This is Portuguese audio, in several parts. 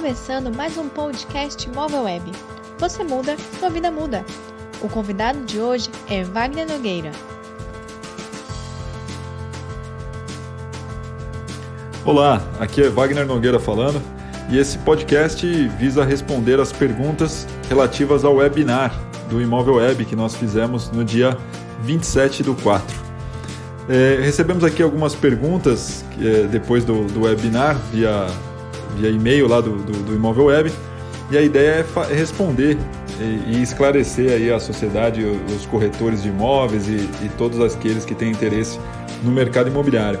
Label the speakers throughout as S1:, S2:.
S1: começando mais um podcast Móvel Web. Você muda, sua vida muda. O convidado de hoje é Wagner Nogueira.
S2: Olá, aqui é Wagner Nogueira falando e esse podcast visa responder as perguntas relativas ao webinar do Imóvel Web que nós fizemos no dia 27 do 4. É, recebemos aqui algumas perguntas é, depois do, do, webinar via, via e-mail lá do, do, do, Imóvel Web e a ideia é, responder e, e, esclarecer aí a sociedade, os corretores de imóveis e, e, todos aqueles que têm interesse no mercado imobiliário.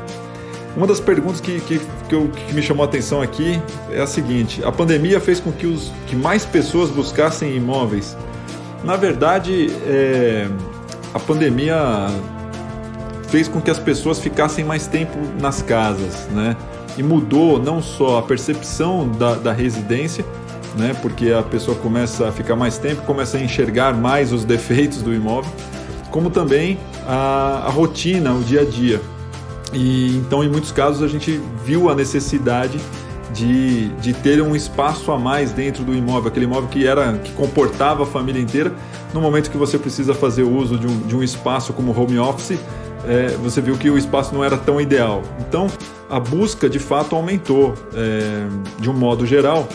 S2: Uma das perguntas que, que, que, eu, que me chamou a atenção aqui é a seguinte: a pandemia fez com que, os, que mais pessoas buscassem imóveis. Na verdade, é, a pandemia fez com que as pessoas ficassem mais tempo nas casas, né? E mudou não só a percepção da, da residência, né? Porque a pessoa começa a ficar mais tempo, começa a enxergar mais os defeitos do imóvel, como também a, a rotina, o dia a dia. E então, em muitos casos, a gente viu a necessidade de, de ter um espaço a mais dentro do imóvel, aquele imóvel que era que comportava a família inteira. No momento que você precisa fazer uso de um, de um espaço como home office, é, você viu que o espaço não era tão ideal. Então, a busca de fato aumentou é, de um modo geral,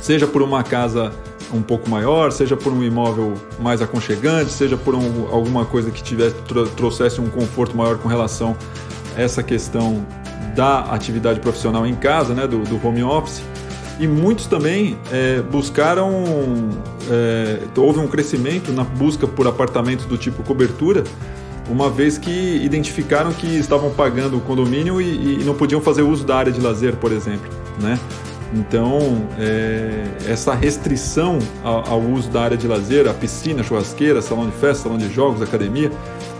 S2: seja por uma casa um pouco maior, seja por um imóvel mais aconchegante, seja por um, alguma coisa que tivesse, trouxesse um conforto maior com relação a essa questão da atividade profissional em casa, né, do, do home office. E muitos também é, buscaram, é, houve um crescimento na busca por apartamentos do tipo cobertura, uma vez que identificaram que estavam pagando o condomínio e, e não podiam fazer uso da área de lazer, por exemplo, né? Então, é, essa restrição ao, ao, uso da área de lazer, a piscina, churrasqueira, salão de festa, salão de jogos, academia,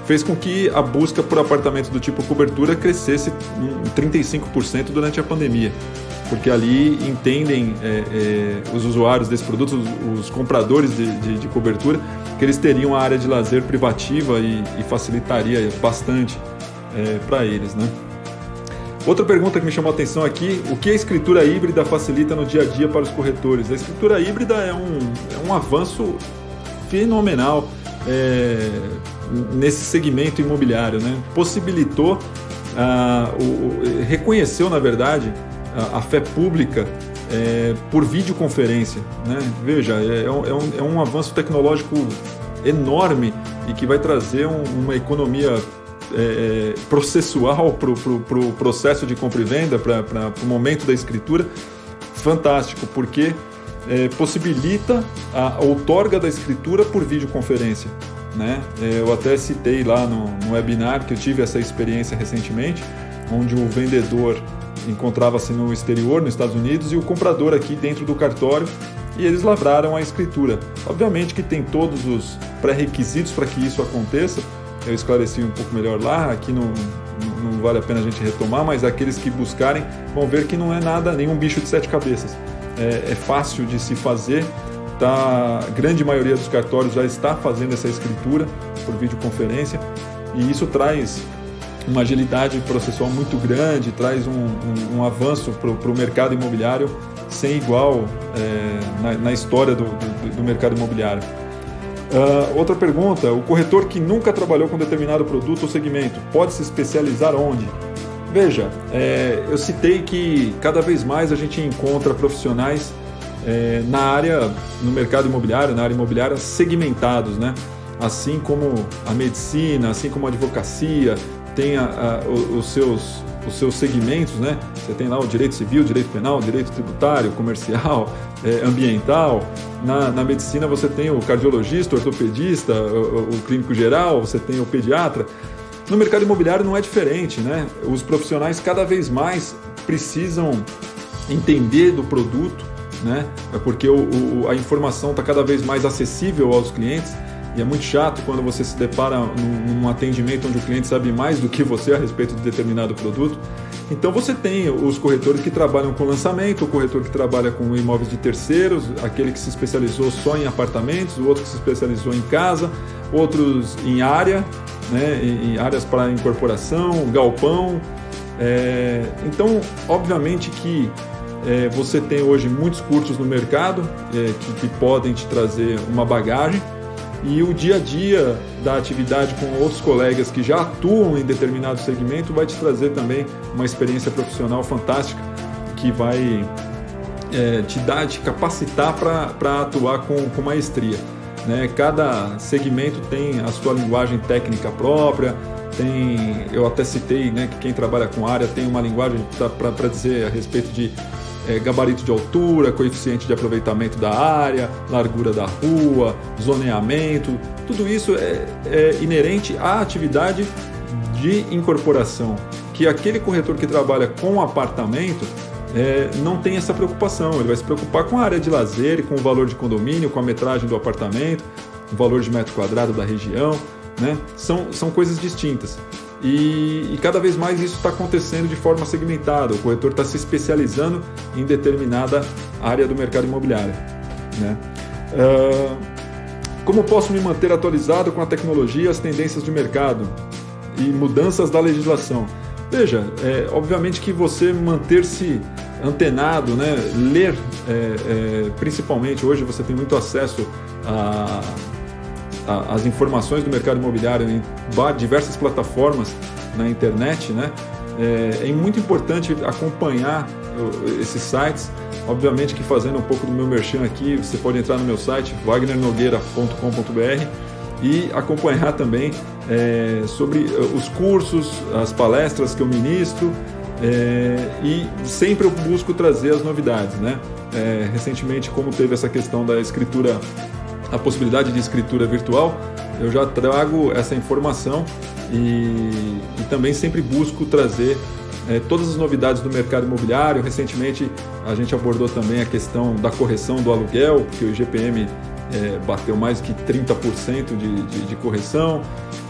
S2: fez com que a busca por apartamentos do tipo cobertura crescesse em 35% durante a pandemia. Porque ali entendem é, é, os usuários desse produto, os, os compradores de, de, de cobertura, que eles teriam a área de lazer privativa e, e facilitaria bastante é, para eles, né? Outra pergunta que me chamou a atenção aqui, o que a escritura híbrida facilita no dia a dia para os corretores? A escritura híbrida é um, é um avanço fenomenal é, nesse segmento imobiliário, né? Possibilitou, ah, o, reconheceu, na verdade, a, a fé pública é, por videoconferência. Né? Veja, é, é, um, é um avanço tecnológico enorme e que vai trazer um, uma economia é, é processual para o pro, pro processo de compra e venda, para o momento da escritura, fantástico, porque é, possibilita a outorga da escritura por videoconferência. Né? É, eu até citei lá no, no webinar que eu tive essa experiência recentemente, onde o vendedor encontrava-se no exterior, nos Estados Unidos, e o comprador aqui dentro do cartório, e eles lavraram a escritura. Obviamente que tem todos os pré-requisitos para que isso aconteça, eu esclareci um pouco melhor lá, aqui não, não vale a pena a gente retomar, mas aqueles que buscarem vão ver que não é nada, nenhum bicho de sete cabeças. É, é fácil de se fazer, tá, a grande maioria dos cartórios já está fazendo essa escritura por videoconferência, e isso traz uma agilidade processual muito grande, traz um, um, um avanço para o mercado imobiliário sem igual é, na, na, história do, do, do mercado imobiliário. Uh, outra pergunta: o corretor que nunca trabalhou com determinado produto ou segmento pode se especializar onde? Veja, é, eu citei que cada vez mais a gente encontra profissionais é, na área, no mercado imobiliário, na área imobiliária, segmentados, né? Assim como a medicina, assim como a advocacia, tem a, a, os, seus, os seus segmentos, né? Você tem lá o direito civil, direito penal, direito tributário, comercial, é, ambiental. Na, na medicina você tem o cardiologista, o ortopedista, o, o clínico geral, você tem o pediatra. No mercado imobiliário não é diferente, né? Os profissionais cada vez mais precisam entender do produto, né? É porque o, o, a informação está cada vez mais acessível aos clientes e é muito chato quando você se depara num, num atendimento onde o cliente sabe mais do que você a respeito de determinado produto. Então você tem os corretores que trabalham com lançamento, o corretor que trabalha com imóveis de terceiros, aquele que se especializou só em apartamentos, o outro que se especializou em casa, outros em área, né, em áreas para incorporação, galpão. É, então, obviamente que É, você tem hoje muitos cursos no mercado é, que, que podem te trazer uma bagagem e o dia a dia da atividade com outros colegas que já atuam em determinado segmento vai te trazer também uma experiência profissional fantástica que vai é, te dar, te capacitar para atuar com, com maestria. Né? Cada segmento tem a sua linguagem técnica própria, tem, eu até citei né, que quem trabalha com área tem uma linguagem para dizer a respeito de é, gabarito de altura, coeficiente de aproveitamento da área, largura da rua, zoneamento, tudo isso é, é inerente à atividade de incorporação, que aquele corretor que trabalha com apartamento é, não tem essa preocupação. Ele vai se preocupar com a área de lazer, com o valor de condomínio, com a metragem do apartamento, o valor de metro quadrado da região. Né? São, são coisas distintas. E, e cada vez mais isso está acontecendo de forma segmentada. O corretor está se especializando em determinada área do mercado imobiliário. Né? Uh, como posso me manter atualizado com a tecnologia, as tendências de mercado e mudanças da legislação? Veja, é, obviamente que você manter-se antenado, né, ler, é, é, principalmente hoje você tem muito acesso a as informações do mercado imobiliário em diversas plataformas na internet, né? É, é muito importante acompanhar esses sites. Obviamente que fazendo um pouco do meu merchan aqui, você pode entrar no meu site wagnernogueira.com.br e acompanhar também é, sobre eh, os cursos, as palestras que eu ministro é, e sempre eu busco trazer as novidades, né? É, recentemente, como teve essa questão da escritura a possibilidade de escritura virtual, eu já trago essa informação e, e também sempre busco trazer é, todas as novidades do mercado imobiliário. Recentemente a gente abordou também a questão da correção do aluguel, que o IGPM é, bateu mais que 30% de, de, de correção.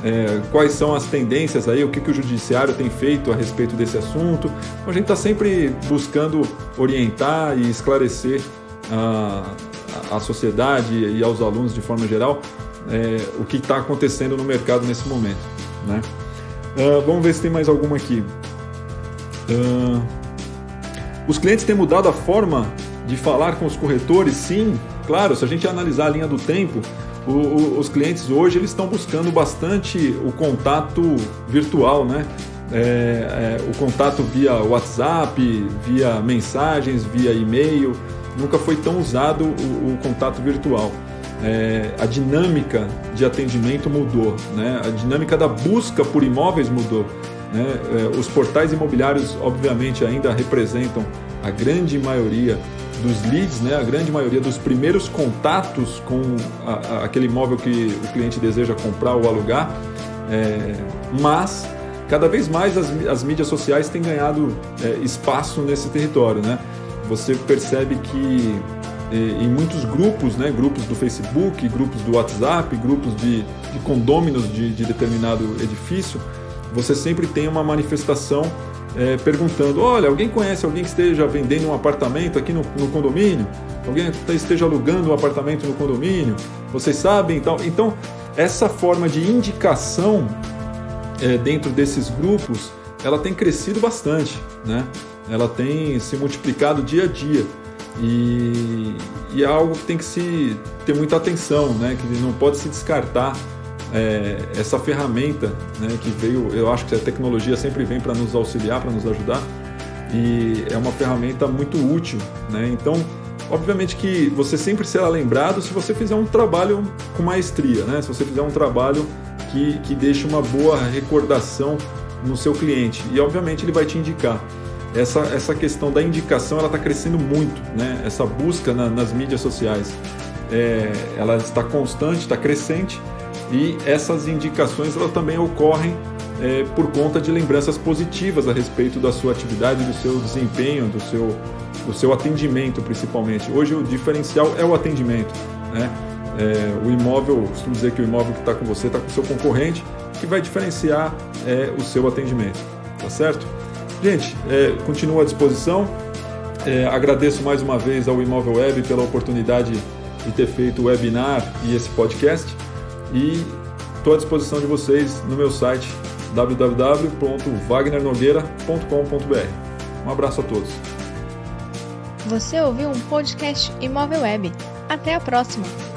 S2: É, quais são as tendências aí, o que, que o judiciário tem feito a respeito desse assunto. Então, a gente está sempre buscando orientar e esclarecer a, à sociedade e aos alunos de forma geral é, o que está acontecendo no mercado nesse momento. Né? Uh, vamos ver se tem mais alguma aqui. Uh, os clientes têm mudado a forma de falar com os corretores? Sim, claro. Se a gente analisar a linha do tempo, o, o, os clientes hoje eles estão buscando bastante o contato virtual, né? É, é, o contato via WhatsApp, via mensagens, via e-mail nunca foi tão usado o, o contato virtual. É, a dinâmica de atendimento mudou, né? a dinâmica da busca por imóveis mudou. Né? É, os portais imobiliários, obviamente, ainda representam a grande maioria dos leads, né? a grande maioria dos primeiros contatos com a, a, aquele imóvel que o cliente deseja comprar ou alugar, é, mas cada vez mais as, as mídias sociais têm ganhado é, espaço nesse território. Né? Você percebe que em muitos grupos, né, grupos do Facebook, grupos do WhatsApp, grupos de, de condôminos de, de determinado edifício, você sempre tem uma manifestação é, perguntando: olha, alguém conhece alguém que esteja vendendo um apartamento aqui no, no condomínio? Alguém esteja alugando um apartamento no condomínio? Vocês sabem? Então, então essa forma de indicação é, dentro desses grupos, ela tem crescido bastante, né? Ela tem se multiplicado dia a dia e, e é algo que tem que se ter muita atenção, né? Que não pode se descartar é, essa ferramenta, né? Que veio, eu acho que a tecnologia sempre vem para nos auxiliar, para nos ajudar e é uma ferramenta muito útil, né? Então, obviamente que você sempre será lembrado se você fizer um trabalho com maestria, né? Se você fizer um trabalho que, que deixe uma boa recordação no seu cliente e obviamente ele vai te indicar essa, essa questão da indicação ela está crescendo muito, né? Essa busca na, nas mídias sociais, é, ela está constante, está crescente e essas indicações elas também ocorrem é, por conta de lembranças positivas a respeito da sua atividade, do seu desempenho, do seu, do seu atendimento, principalmente. Hoje o diferencial é o atendimento, né? É, o imóvel, costumo dizer que o imóvel que está com você está com o seu concorrente, que vai diferenciar é, o seu atendimento, tá certo? Gente, é, continuo à disposição. É, agradeço mais uma vez ao Imóvel Web pela oportunidade de ter feito o webinar e esse podcast. E estou à disposição de vocês no meu site www.wagnernogueira.com.br. Um abraço a todos.
S1: Você ouviu um podcast Imóvel Web. Até a próxima!